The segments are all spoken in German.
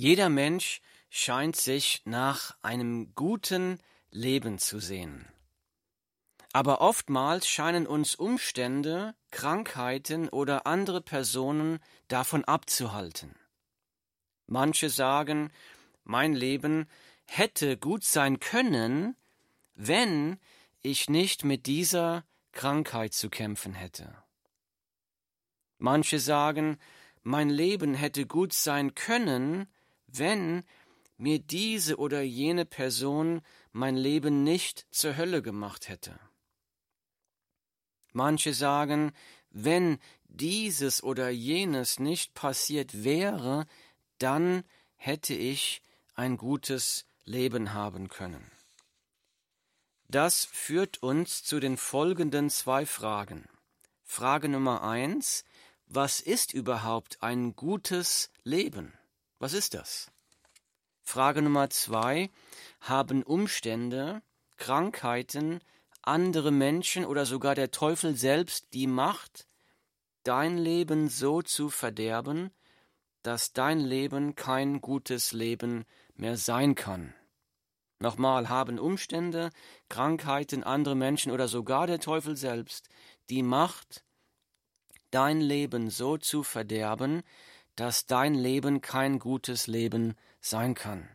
Jeder Mensch scheint sich nach einem guten Leben zu sehen. Aber oftmals scheinen uns Umstände, Krankheiten oder andere Personen davon abzuhalten. Manche sagen, mein Leben hätte gut sein können, wenn ich nicht mit dieser Krankheit zu kämpfen hätte. Manche sagen, mein Leben hätte gut sein können, wenn mir diese oder jene Person mein Leben nicht zur Hölle gemacht hätte. Manche sagen, wenn dieses oder jenes nicht passiert wäre, dann hätte ich ein gutes Leben haben können. Das führt uns zu den folgenden zwei Fragen. Frage Nummer eins, was ist überhaupt ein gutes Leben? Was ist das? Frage Nummer zwei, haben Umstände, Krankheiten, andere Menschen oder sogar der Teufel selbst die Macht, dein Leben so zu verderben, dass dein Leben kein gutes Leben mehr sein kann. Nochmal haben Umstände, Krankheiten, andere Menschen oder sogar der Teufel selbst die Macht, dein Leben so zu verderben, dass dein Leben kein gutes Leben sein kann.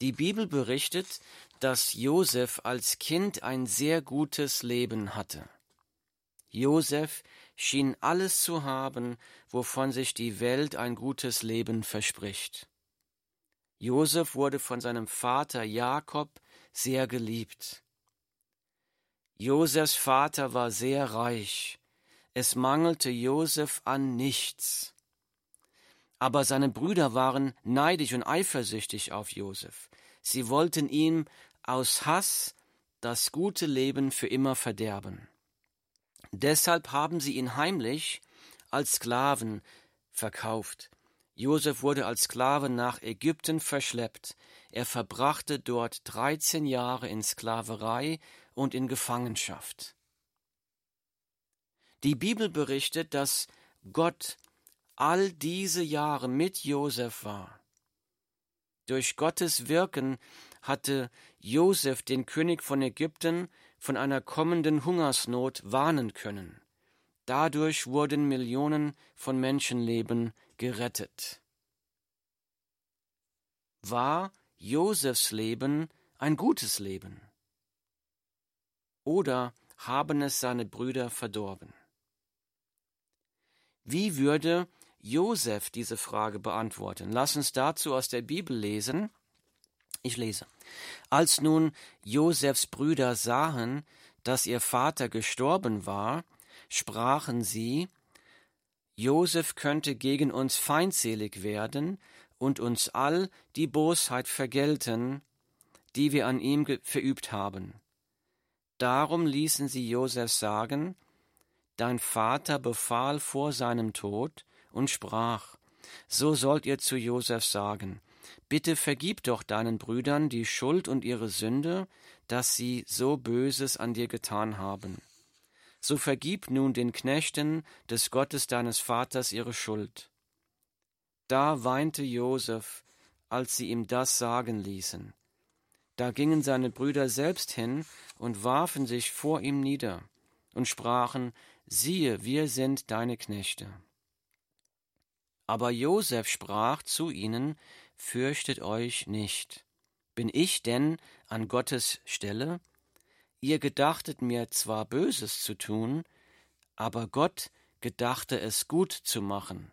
Die Bibel berichtet, dass Josef als Kind ein sehr gutes Leben hatte. Josef schien alles zu haben, wovon sich die Welt ein gutes Leben verspricht. Josef wurde von seinem Vater Jakob sehr geliebt. Josefs Vater war sehr reich. Es mangelte Josef an nichts. Aber seine Brüder waren neidisch und eifersüchtig auf Josef. Sie wollten ihm aus Hass das gute Leben für immer verderben. Deshalb haben sie ihn heimlich als Sklaven verkauft. Josef wurde als Sklave nach Ägypten verschleppt. Er verbrachte dort dreizehn Jahre in Sklaverei und in Gefangenschaft. Die Bibel berichtet, dass Gott all diese Jahre mit Josef war. Durch Gottes Wirken hatte Josef den König von Ägypten von einer kommenden Hungersnot warnen können. Dadurch wurden Millionen von Menschenleben gerettet. War Josefs Leben ein gutes Leben? Oder haben es seine Brüder verdorben? Wie würde Josef diese Frage beantworten? Lass uns dazu aus der Bibel lesen. Ich lese. Als nun Josefs Brüder sahen, dass ihr Vater gestorben war, sprachen sie, Josef könnte gegen uns feindselig werden und uns all die Bosheit vergelten, die wir an ihm verübt haben. Darum ließen sie Josef sagen, Dein Vater befahl vor seinem Tod und sprach, So sollt ihr zu Josef sagen, Bitte vergib doch deinen Brüdern die Schuld und ihre Sünde, dass sie so Böses an dir getan haben. So vergib nun den Knechten des Gottes deines Vaters ihre Schuld. Da weinte Josef, als sie ihm das sagen ließen. Da gingen seine Brüder selbst hin und warfen sich vor ihm nieder und sprachen, siehe, wir sind deine Knechte. Aber Josef sprach zu ihnen, fürchtet euch nicht. Bin ich denn an Gottes Stelle? Ihr gedachtet mir zwar Böses zu tun, aber Gott gedachte es gut zu machen,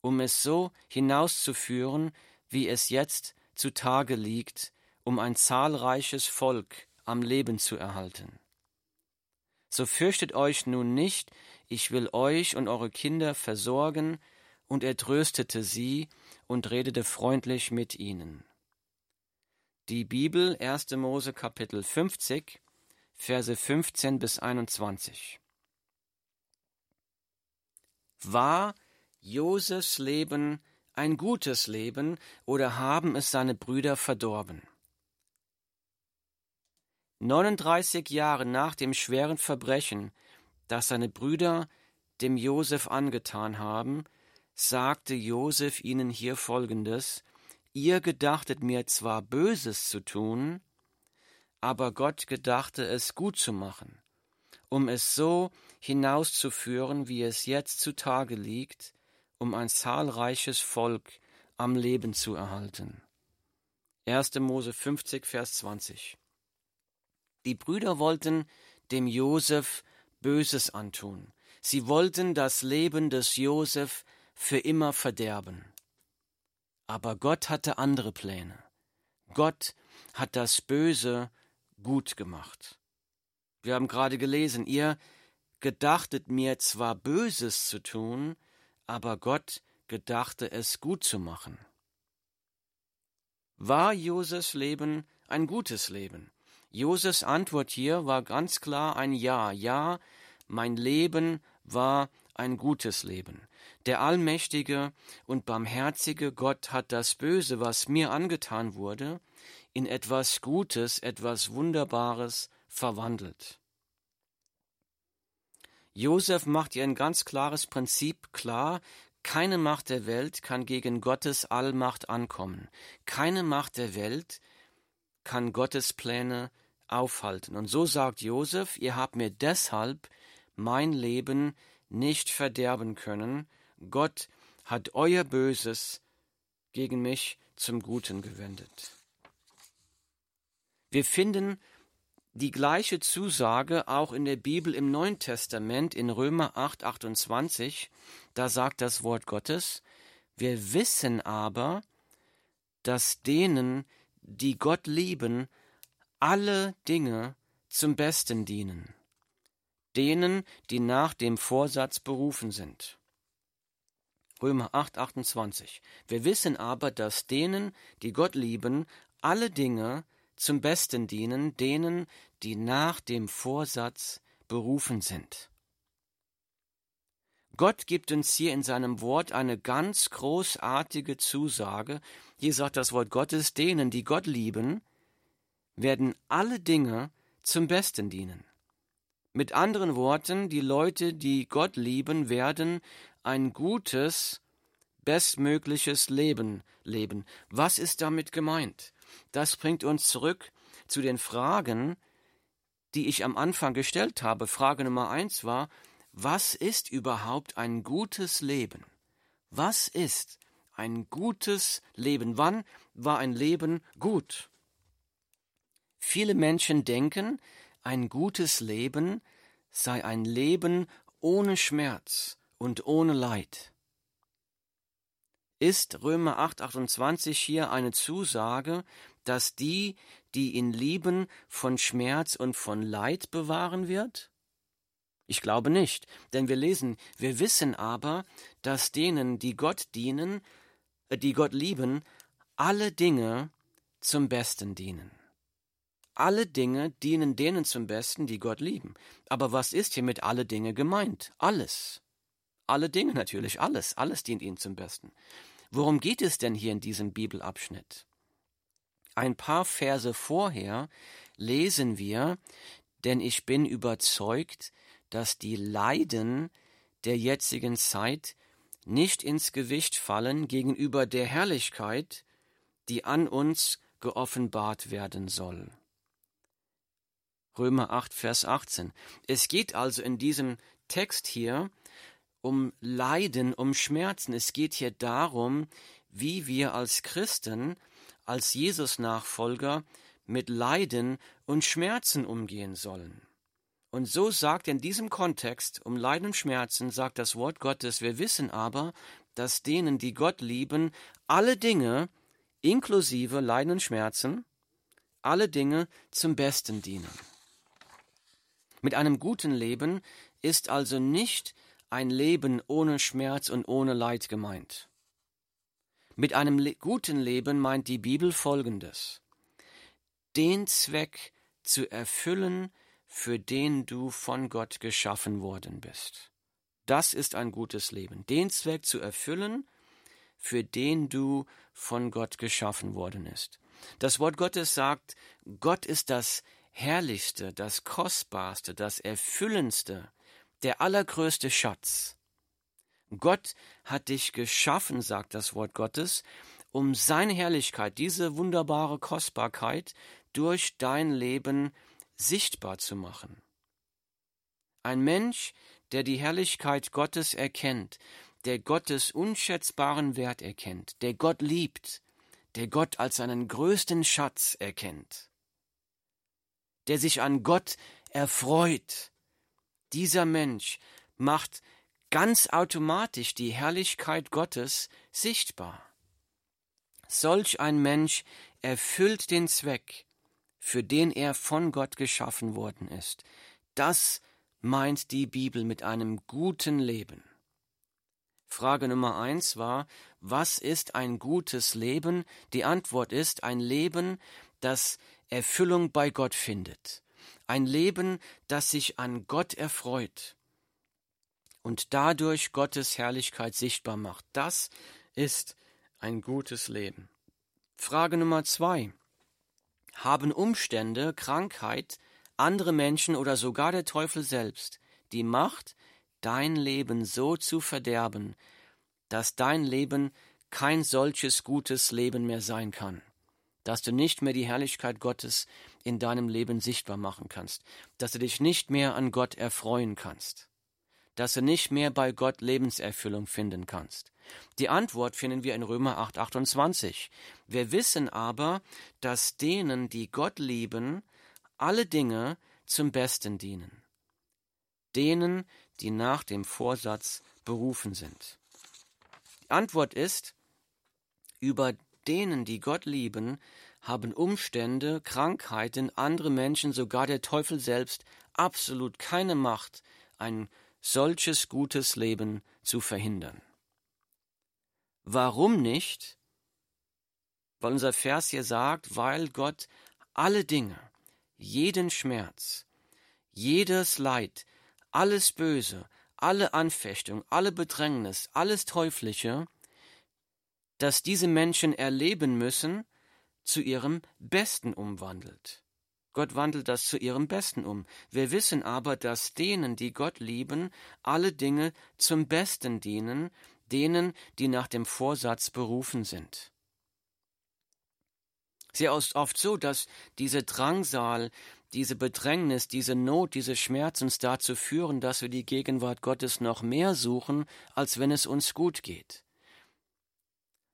um es so hinauszuführen, wie es jetzt zutage liegt, um ein zahlreiches Volk am Leben zu erhalten. So fürchtet euch nun nicht, ich will euch und eure Kinder versorgen, und er tröstete sie und redete freundlich mit ihnen. Die Bibel 1. Mose Kapitel 50 Verse 15 bis 21. War Josefs Leben ein gutes Leben oder haben es seine Brüder verdorben? 39 Jahre nach dem schweren Verbrechen, das seine Brüder dem Josef angetan haben, sagte Josef ihnen hier folgendes: Ihr gedachtet mir zwar Böses zu tun, aber Gott gedachte es gut zu machen, um es so hinauszuführen, wie es jetzt zutage liegt, um ein zahlreiches Volk am Leben zu erhalten. 1. Mose 50, Vers 20. Die Brüder wollten dem Josef Böses antun. Sie wollten das Leben des Josef für immer verderben. Aber Gott hatte andere Pläne. Gott hat das Böse gut gemacht. Wir haben gerade gelesen, ihr gedachtet mir zwar Böses zu tun, aber Gott gedachte es gut zu machen. War Josefs Leben ein gutes Leben? Josefs Antwort hier war ganz klar ein Ja. Ja, mein Leben war ein gutes Leben. Der allmächtige und barmherzige Gott hat das Böse, was mir angetan wurde, in etwas Gutes, etwas Wunderbares verwandelt. Josef macht ihr ein ganz klares Prinzip klar, keine Macht der Welt kann gegen Gottes Allmacht ankommen. Keine Macht der Welt kann Gottes Pläne aufhalten. Und so sagt Josef, ihr habt mir deshalb mein Leben nicht verderben können. Gott hat euer Böses gegen mich zum Guten gewendet. Wir finden die gleiche Zusage auch in der Bibel im Neuen Testament in Römer 8, 28. Da sagt das Wort Gottes, wir wissen aber, dass denen, die Gott lieben, alle Dinge zum Besten dienen, denen, die nach dem Vorsatz berufen sind. Römer 8, 28. Wir wissen aber, dass denen, die Gott lieben, alle Dinge zum Besten dienen denen, die nach dem Vorsatz berufen sind. Gott gibt uns hier in seinem Wort eine ganz großartige Zusage. Hier sagt das Wort Gottes, denen, die Gott lieben, werden alle Dinge zum Besten dienen. Mit anderen Worten, die Leute, die Gott lieben, werden ein gutes, bestmögliches Leben leben. Was ist damit gemeint? Das bringt uns zurück zu den Fragen, die ich am Anfang gestellt habe. Frage Nummer eins war, was ist überhaupt ein gutes Leben? Was ist ein gutes Leben? Wann war ein Leben gut? Viele Menschen denken, ein gutes Leben sei ein Leben ohne Schmerz und ohne Leid. Ist Römer 8:28 hier eine Zusage, dass die, die ihn lieben, von Schmerz und von Leid bewahren wird? Ich glaube nicht, denn wir lesen, wir wissen aber, dass denen, die Gott dienen, äh, die Gott lieben, alle Dinge zum Besten dienen. Alle Dinge dienen denen zum Besten, die Gott lieben. Aber was ist hier mit alle Dinge gemeint? Alles. Alle Dinge natürlich, alles, alles dient ihnen zum Besten. Worum geht es denn hier in diesem Bibelabschnitt? Ein paar Verse vorher lesen wir, denn ich bin überzeugt, dass die Leiden der jetzigen Zeit nicht ins Gewicht fallen gegenüber der Herrlichkeit, die an uns geoffenbart werden soll. Römer 8, Vers 18. Es geht also in diesem Text hier um Leiden, um Schmerzen. Es geht hier darum, wie wir als Christen, als Jesus-Nachfolger mit Leiden und Schmerzen umgehen sollen. Und so sagt in diesem Kontext um Leiden und Schmerzen, sagt das Wort Gottes, wir wissen aber, dass denen, die Gott lieben, alle Dinge, inklusive Leiden und Schmerzen, alle Dinge zum Besten dienen. Mit einem guten Leben ist also nicht ein Leben ohne Schmerz und ohne Leid gemeint. Mit einem le guten Leben meint die Bibel Folgendes. Den Zweck zu erfüllen, für den du von Gott geschaffen worden bist. Das ist ein gutes Leben. Den Zweck zu erfüllen, für den du von Gott geschaffen worden ist. Das Wort Gottes sagt, Gott ist das Herrlichste, das Kostbarste, das Erfüllendste, der allergrößte Schatz. Gott hat dich geschaffen, sagt das Wort Gottes, um seine Herrlichkeit, diese wunderbare Kostbarkeit durch dein Leben sichtbar zu machen. Ein Mensch, der die Herrlichkeit Gottes erkennt, der Gottes unschätzbaren Wert erkennt, der Gott liebt, der Gott als seinen größten Schatz erkennt, der sich an Gott erfreut, dieser Mensch macht ganz automatisch die Herrlichkeit Gottes sichtbar. Solch ein Mensch erfüllt den Zweck, für den er von Gott geschaffen worden ist. Das meint die Bibel mit einem guten Leben. Frage Nummer eins war, was ist ein gutes Leben? Die Antwort ist ein Leben, das Erfüllung bei Gott findet. Ein Leben, das sich an Gott erfreut und dadurch Gottes Herrlichkeit sichtbar macht. Das ist ein gutes Leben. Frage Nummer zwei. Haben Umstände, Krankheit, andere Menschen oder sogar der Teufel selbst die Macht, dein Leben so zu verderben, dass dein Leben kein solches gutes Leben mehr sein kann, dass du nicht mehr die Herrlichkeit Gottes in deinem Leben sichtbar machen kannst, dass du dich nicht mehr an Gott erfreuen kannst, dass du nicht mehr bei Gott Lebenserfüllung finden kannst. Die Antwort finden wir in Römer 8, 28. Wir wissen aber, dass denen, die Gott lieben, alle Dinge zum Besten dienen. Denen, die nach dem Vorsatz berufen sind. Die Antwort ist, über denen, die Gott lieben, haben Umstände, Krankheiten, andere Menschen, sogar der Teufel selbst absolut keine Macht, ein solches gutes Leben zu verhindern. Warum nicht? Weil unser Vers hier sagt, weil Gott alle Dinge, jeden Schmerz, jedes Leid, alles Böse, alle Anfechtung, alle Bedrängnis, alles Teuflische, das diese Menschen erleben müssen, zu ihrem Besten umwandelt. Gott wandelt das zu ihrem Besten um. Wir wissen aber, dass denen, die Gott lieben, alle Dinge zum Besten dienen, denen, die nach dem Vorsatz berufen sind. Sehr oft so, dass diese Drangsal, diese Bedrängnis, diese Not, diese Schmerz uns dazu führen, dass wir die Gegenwart Gottes noch mehr suchen, als wenn es uns gut geht.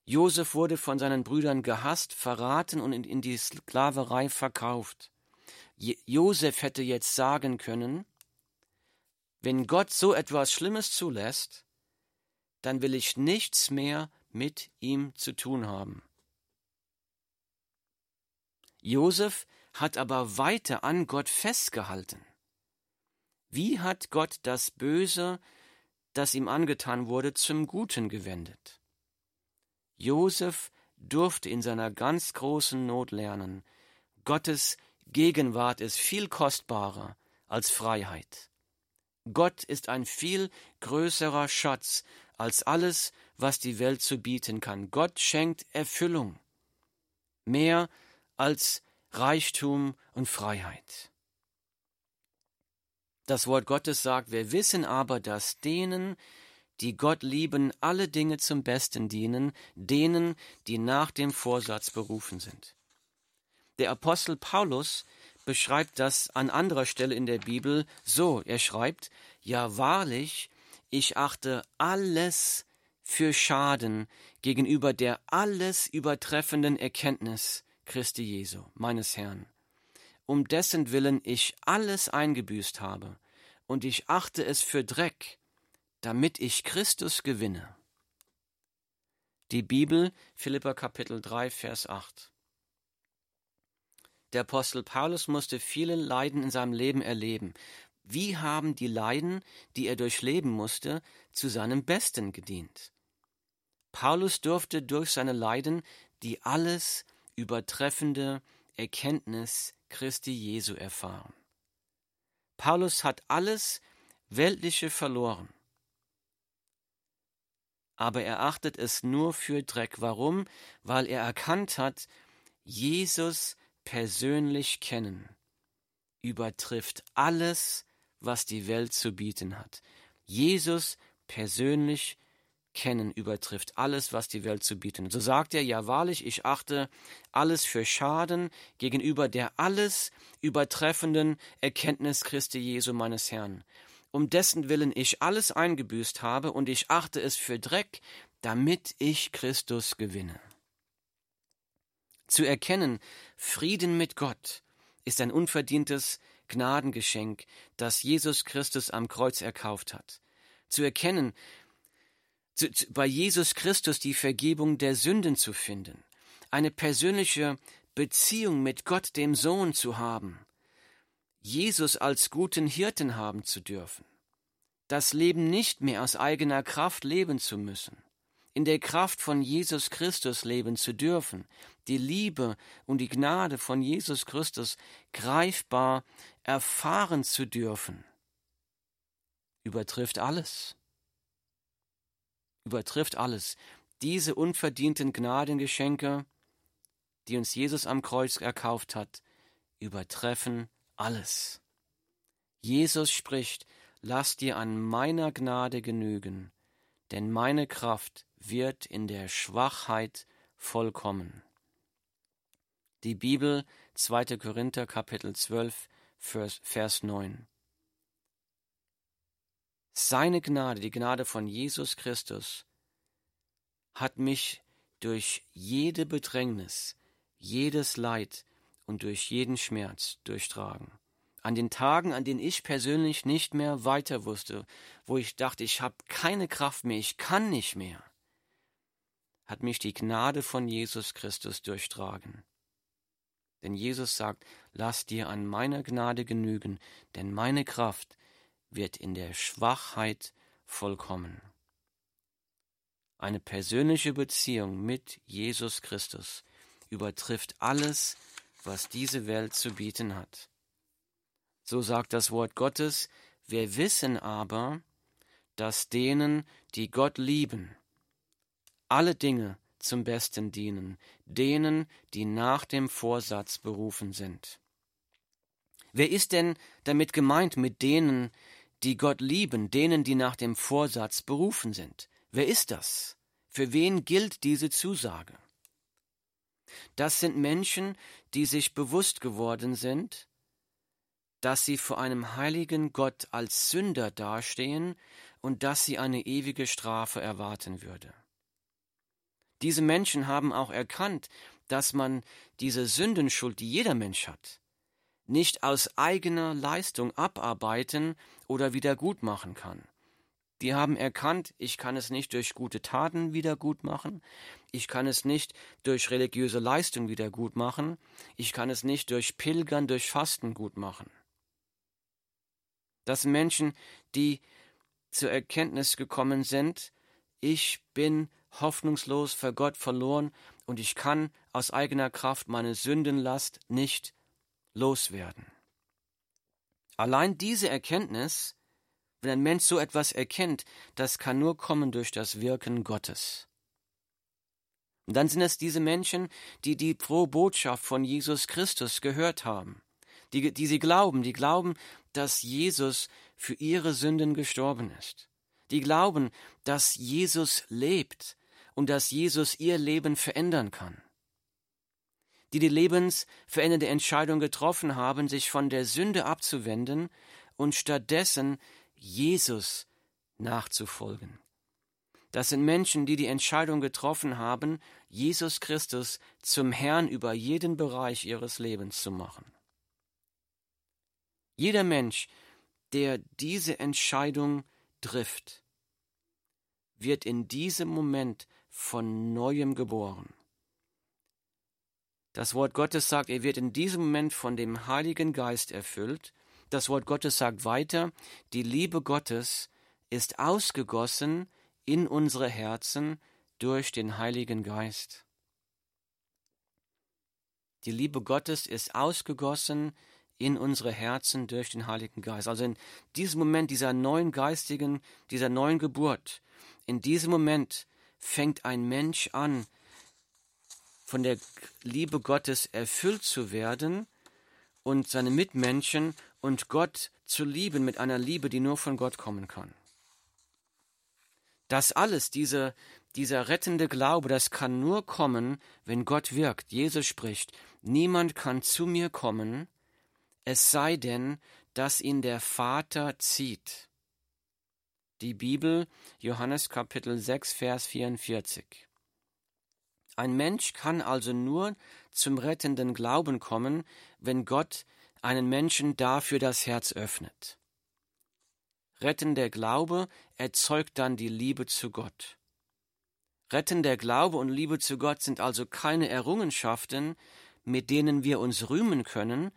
Josef wurde von seinen Brüdern gehasst, verraten und in, die Sklaverei verkauft. Josef hätte jetzt sagen können, wenn Gott so etwas Schlimmes zulässt, dann will ich nichts mehr mit ihm zu tun haben. Josef hat aber weiter an Gott festgehalten. Wie hat Gott das Böse, das ihm angetan wurde, zum Guten gewendet? Josef durfte in seiner ganz großen Not lernen, Gottes Gegenwart ist viel kostbarer als Freiheit. Gott ist ein viel größerer Schatz als alles, was die Welt zu bieten kann. Gott schenkt Erfüllung. Mehr als Reichtum und Freiheit. Das Wort Gottes sagt, wir wissen aber, dass denen, die Gott lieben, alle Dinge zum Besten dienen, denen, die nach dem Vorsatz berufen sind. Der Apostel Paulus beschreibt das an anderer Stelle in der Bibel so. Er schreibt, ja wahrlich, ich achte alles für Schaden gegenüber der alles übertreffenden Erkenntnis Christi Jesu, meines Herrn, um dessen Willen ich alles eingebüßt habe, und ich achte es für Dreck, damit ich Christus gewinne. Die Bibel, Philippa Kapitel 3, Vers 8. Der Apostel Paulus musste viele Leiden in seinem Leben erleben. Wie haben die Leiden, die er durchleben musste, zu seinem Besten gedient? Paulus durfte durch seine Leiden die alles übertreffende Erkenntnis Christi Jesu erfahren. Paulus hat alles Weltliche verloren aber er achtet es nur für Dreck. Warum? Weil er erkannt hat, Jesus persönlich kennen übertrifft alles, was die Welt zu bieten hat. Jesus persönlich kennen, übertrifft alles, was die Welt zu bieten. So sagt er, ja wahrlich, ich achte alles für Schaden gegenüber der alles übertreffenden Erkenntnis Christi Jesu meines Herrn, um dessen Willen ich alles eingebüßt habe, und ich achte es für Dreck, damit ich Christus gewinne. Zu erkennen, Frieden mit Gott ist ein unverdientes Gnadengeschenk, das Jesus Christus am Kreuz erkauft hat. Zu erkennen, zu, zu, bei Jesus Christus die Vergebung der Sünden zu finden, eine persönliche Beziehung mit Gott, dem Sohn zu haben, Jesus als guten Hirten haben zu dürfen, das Leben nicht mehr aus eigener Kraft leben zu müssen, in der Kraft von Jesus Christus leben zu dürfen, die Liebe und die Gnade von Jesus Christus greifbar erfahren zu dürfen, übertrifft alles. Übertrifft alles. Diese unverdienten Gnadengeschenke, die uns Jesus am Kreuz erkauft hat, übertreffen alles. Jesus spricht, lass dir an meiner Gnade genügen, denn meine Kraft wird in der Schwachheit vollkommen. Die Bibel 2. Korinther Kapitel 12 Vers, Vers 9. Seine Gnade, die Gnade von Jesus Christus, hat mich durch jede Bedrängnis, jedes Leid und durch jeden Schmerz durchtragen. An den Tagen, an denen ich persönlich nicht mehr weiter wusste, wo ich dachte, ich habe keine Kraft mehr, ich kann nicht mehr, hat mich die Gnade von Jesus Christus durchtragen. Denn Jesus sagt, lass dir an meiner Gnade genügen, denn meine Kraft wird in der Schwachheit vollkommen. Eine persönliche Beziehung mit Jesus Christus übertrifft alles, was diese Welt zu bieten hat. So sagt das Wort Gottes, wir wissen aber, dass denen, die Gott lieben, alle Dinge zum Besten dienen, denen, die nach dem Vorsatz berufen sind. Wer ist denn damit gemeint mit denen, die Gott lieben, denen, die nach dem Vorsatz berufen sind? Wer ist das? Für wen gilt diese Zusage? Das sind Menschen, die sich bewusst geworden sind, dass sie vor einem heiligen Gott als Sünder dastehen und dass sie eine ewige Strafe erwarten würde. Diese Menschen haben auch erkannt, dass man diese Sündenschuld, die jeder Mensch hat, nicht aus eigener Leistung abarbeiten oder wiedergutmachen kann. Die haben erkannt, ich kann es nicht durch gute Taten wiedergutmachen, ich kann es nicht durch religiöse Leistung wiedergutmachen, ich kann es nicht durch Pilgern, durch Fasten gutmachen. Das sind Menschen, die zur Erkenntnis gekommen sind, ich bin hoffnungslos für Gott verloren und ich kann aus eigener Kraft meine Sündenlast nicht loswerden. Allein diese Erkenntnis, wenn ein Mensch so etwas erkennt, das kann nur kommen durch das Wirken Gottes. Und dann sind es diese Menschen, die die frohe Botschaft von Jesus Christus gehört haben, die, die sie glauben, die glauben, dass Jesus für ihre Sünden gestorben ist, die glauben, dass Jesus lebt, und dass Jesus ihr Leben verändern kann. Die die lebensverändernde Entscheidung getroffen haben, sich von der Sünde abzuwenden und stattdessen Jesus nachzufolgen. Das sind Menschen, die die Entscheidung getroffen haben, Jesus Christus zum Herrn über jeden Bereich ihres Lebens zu machen. Jeder Mensch, der diese Entscheidung trifft, wird in diesem Moment von neuem geboren. Das Wort Gottes sagt, er wird in diesem Moment von dem Heiligen Geist erfüllt. Das Wort Gottes sagt weiter, die Liebe Gottes ist ausgegossen in unsere Herzen durch den Heiligen Geist. Die Liebe Gottes ist ausgegossen in unsere Herzen durch den Heiligen Geist. Also in diesem Moment dieser neuen geistigen, dieser neuen Geburt, in diesem Moment fängt ein Mensch an, von der Liebe Gottes erfüllt zu werden und seine Mitmenschen und Gott zu lieben mit einer Liebe, die nur von Gott kommen kann. Das alles, diese, dieser rettende Glaube, das kann nur kommen, wenn Gott wirkt. Jesus spricht, niemand kann zu mir kommen, es sei denn, dass ihn der Vater zieht. Die Bibel, Johannes Kapitel 6, Vers 44. Ein Mensch kann also nur zum rettenden Glauben kommen, wenn Gott einen Menschen dafür das Herz öffnet. Rettender Glaube erzeugt dann die Liebe zu Gott. Rettender Glaube und Liebe zu Gott sind also keine Errungenschaften, mit denen wir uns rühmen können.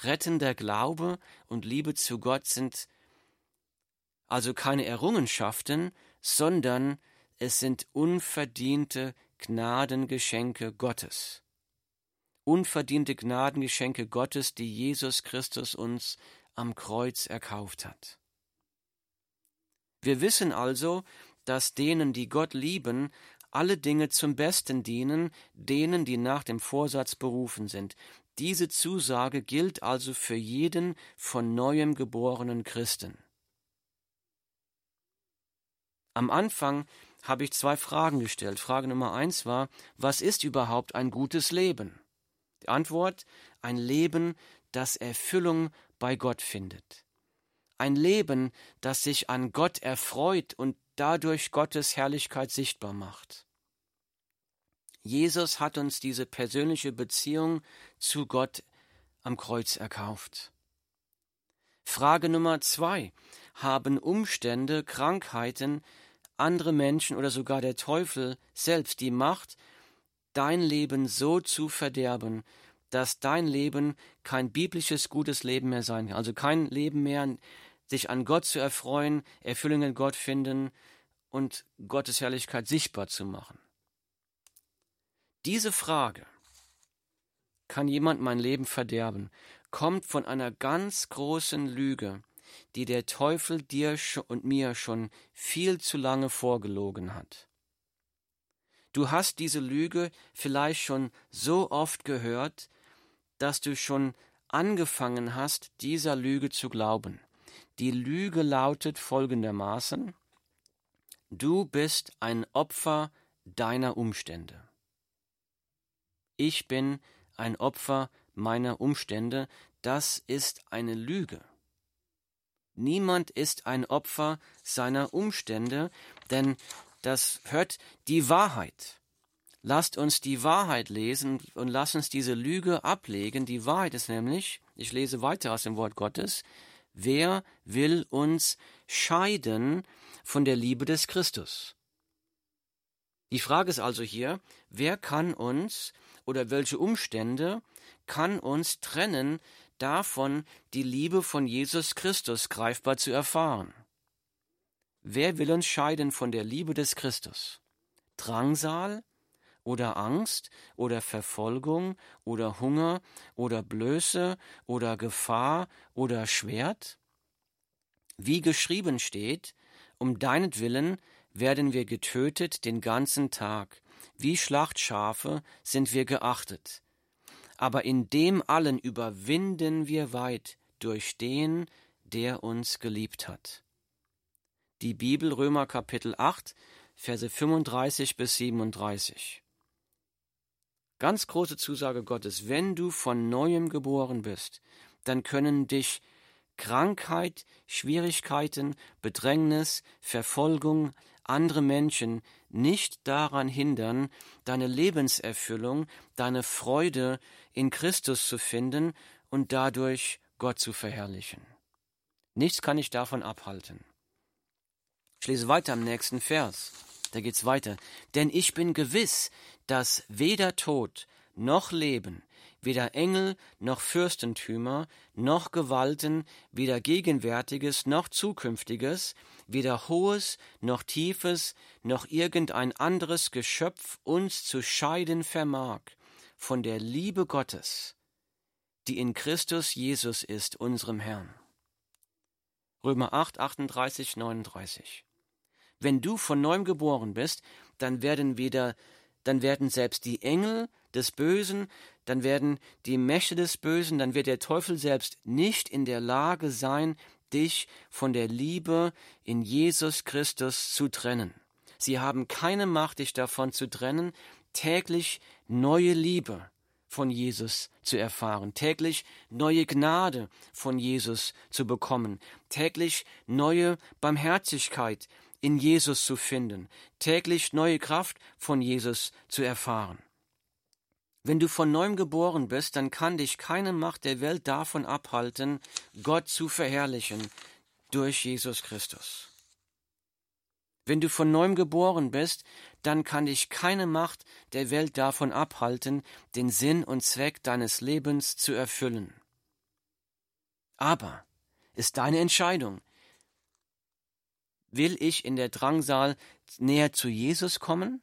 Rettender Glaube und Liebe zu Gott sind also keine Errungenschaften, sondern es sind unverdiente Gnadengeschenke Gottes. Unverdiente Gnadengeschenke Gottes, die Jesus Christus uns am Kreuz erkauft hat. Wir wissen also, dass denen, die Gott lieben, alle Dinge zum Besten dienen, denen, die nach dem Vorsatz berufen sind. Diese Zusage gilt also für jeden von neuem geborenen Christen. Am Anfang habe ich zwei Fragen gestellt. Frage Nummer eins war, was ist überhaupt ein gutes Leben? Die Antwort, ein Leben, das Erfüllung bei Gott findet. Ein Leben, das sich an Gott erfreut und dadurch Gottes Herrlichkeit sichtbar macht. Jesus hat uns diese persönliche Beziehung zu Gott am Kreuz erkauft. Frage Nummer zwei. Haben Umstände, Krankheiten, andere Menschen oder sogar der Teufel selbst die Macht, dein Leben so zu verderben, dass dein Leben kein biblisches gutes Leben mehr sein kann. Also kein Leben mehr, sich an Gott zu erfreuen, Erfüllung in Gott finden und Gottes Herrlichkeit sichtbar zu machen. Diese Frage, kann jemand mein Leben verderben, kommt von einer ganz großen Lüge, die der Teufel dir und mir schon viel zu lange vorgelogen hat. Du hast diese Lüge vielleicht schon so oft gehört, dass du schon angefangen hast, dieser Lüge zu glauben. Die Lüge lautet folgendermaßen Du bist ein Opfer deiner Umstände. Ich bin ein Opfer meiner Umstände, das ist eine Lüge. Niemand ist ein Opfer seiner Umstände, denn das hört die Wahrheit. Lasst uns die Wahrheit lesen und lasst uns diese Lüge ablegen. Die Wahrheit ist nämlich, ich lese weiter aus dem Wort Gottes, wer will uns scheiden von der Liebe des Christus? Die Frage ist also hier, wer kann uns oder welche Umstände kann uns trennen davon, die Liebe von Jesus Christus greifbar zu erfahren. Wer will uns scheiden von der Liebe des Christus? Drangsal oder Angst oder Verfolgung oder Hunger oder Blöße oder Gefahr oder Schwert? Wie geschrieben steht, um deinetwillen werden wir getötet den ganzen Tag, wie Schlachtschafe sind wir geachtet aber in dem allen überwinden wir weit durch den, der uns geliebt hat. Die Bibel Römer Kapitel 8, Verse 35 bis 37. Ganz große Zusage Gottes, wenn du von neuem geboren bist, dann können dich Krankheit, Schwierigkeiten, Bedrängnis, Verfolgung, andere Menschen nicht daran hindern, deine Lebenserfüllung, deine Freude in Christus zu finden und dadurch Gott zu verherrlichen. Nichts kann dich davon abhalten. Ich lese weiter am nächsten Vers. Da geht's weiter. Denn ich bin gewiss, dass weder Tod noch Leben, weder Engel noch Fürstentümer noch Gewalten, weder Gegenwärtiges noch Zukünftiges, weder Hohes noch Tiefes noch irgendein anderes Geschöpf uns zu scheiden vermag von der Liebe Gottes, die in Christus Jesus ist, unserem Herrn. Römer 8, 38, 39. Wenn du von neuem geboren bist, dann werden weder, dann werden selbst die Engel des Bösen, dann werden die Mächte des Bösen, dann wird der Teufel selbst nicht in der Lage sein, dich von der Liebe in Jesus Christus zu trennen. Sie haben keine Macht, dich davon zu trennen, täglich neue Liebe von Jesus zu erfahren, täglich neue Gnade von Jesus zu bekommen, täglich neue Barmherzigkeit in Jesus zu finden, täglich neue Kraft von Jesus zu erfahren. Wenn du von neuem geboren bist, dann kann dich keine Macht der Welt davon abhalten, Gott zu verherrlichen durch Jesus Christus. Wenn du von neuem geboren bist, dann kann dich keine Macht der Welt davon abhalten, den Sinn und Zweck deines Lebens zu erfüllen. Aber ist deine Entscheidung. Will ich in der Drangsal näher zu Jesus kommen?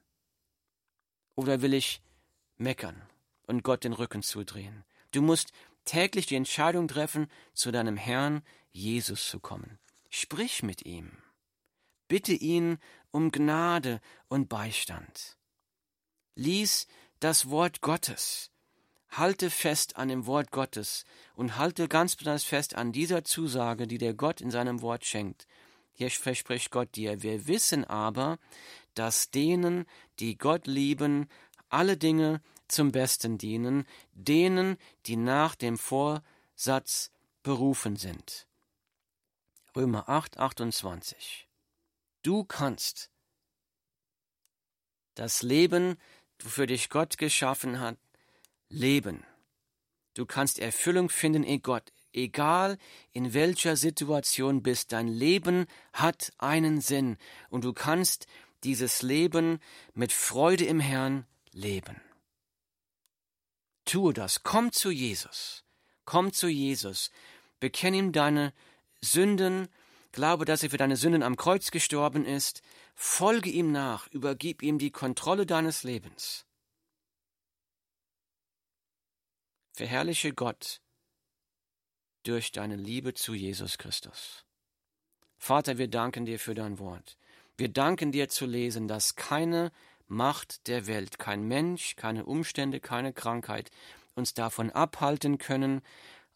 Oder will ich meckern und Gott den Rücken zudrehen? Du musst täglich die Entscheidung treffen, zu deinem Herrn Jesus zu kommen. Sprich mit ihm. Bitte ihn um Gnade und Beistand. Lies das Wort Gottes. Halte fest an dem Wort Gottes und halte ganz besonders fest an dieser Zusage, die der Gott in seinem Wort schenkt. Hier verspricht Gott dir, wir wissen aber, dass denen, die Gott lieben, alle Dinge zum Besten dienen, denen, die nach dem Vorsatz berufen sind. Römer 8, 28. Du kannst das Leben, wofür dich Gott geschaffen hat, leben. Du kannst Erfüllung finden in Gott, egal in welcher Situation bist. Dein Leben hat einen Sinn und du kannst dieses Leben mit Freude im Herrn leben. Tue das. Komm zu Jesus. Komm zu Jesus. Bekenn ihm deine Sünden Glaube, dass er für deine Sünden am Kreuz gestorben ist, folge ihm nach, übergib ihm die Kontrolle deines Lebens. Verherrliche Gott durch deine Liebe zu Jesus Christus. Vater, wir danken dir für dein Wort. Wir danken dir zu lesen, dass keine Macht der Welt, kein Mensch, keine Umstände, keine Krankheit uns davon abhalten können,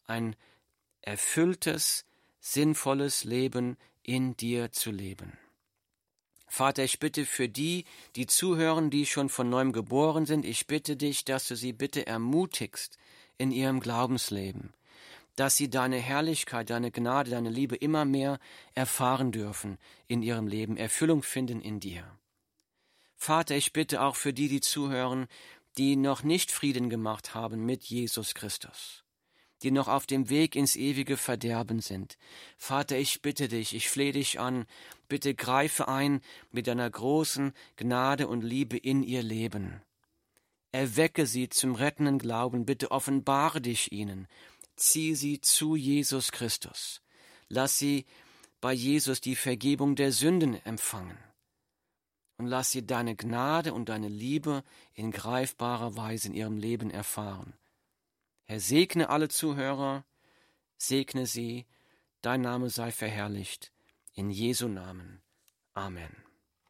ein erfülltes, sinnvolles Leben in dir zu leben. Vater, ich bitte für die, die zuhören, die schon von neuem geboren sind, ich bitte dich, dass du sie bitte ermutigst in ihrem Glaubensleben, dass sie deine Herrlichkeit, deine Gnade, deine Liebe immer mehr erfahren dürfen in ihrem Leben, Erfüllung finden in dir. Vater, ich bitte auch für die, die zuhören, die noch nicht Frieden gemacht haben mit Jesus Christus die noch auf dem Weg ins ewige Verderben sind. Vater, ich bitte dich, ich flehe dich an, bitte greife ein mit deiner großen Gnade und Liebe in ihr Leben. Erwecke sie zum rettenden Glauben, bitte offenbare dich ihnen, zieh sie zu Jesus Christus, lass sie bei Jesus die Vergebung der Sünden empfangen und lass sie deine Gnade und deine Liebe in greifbarer Weise in ihrem Leben erfahren. Herr, segne alle Zuhörer, segne sie, dein Name sei verherrlicht. In Jesu Namen. Amen.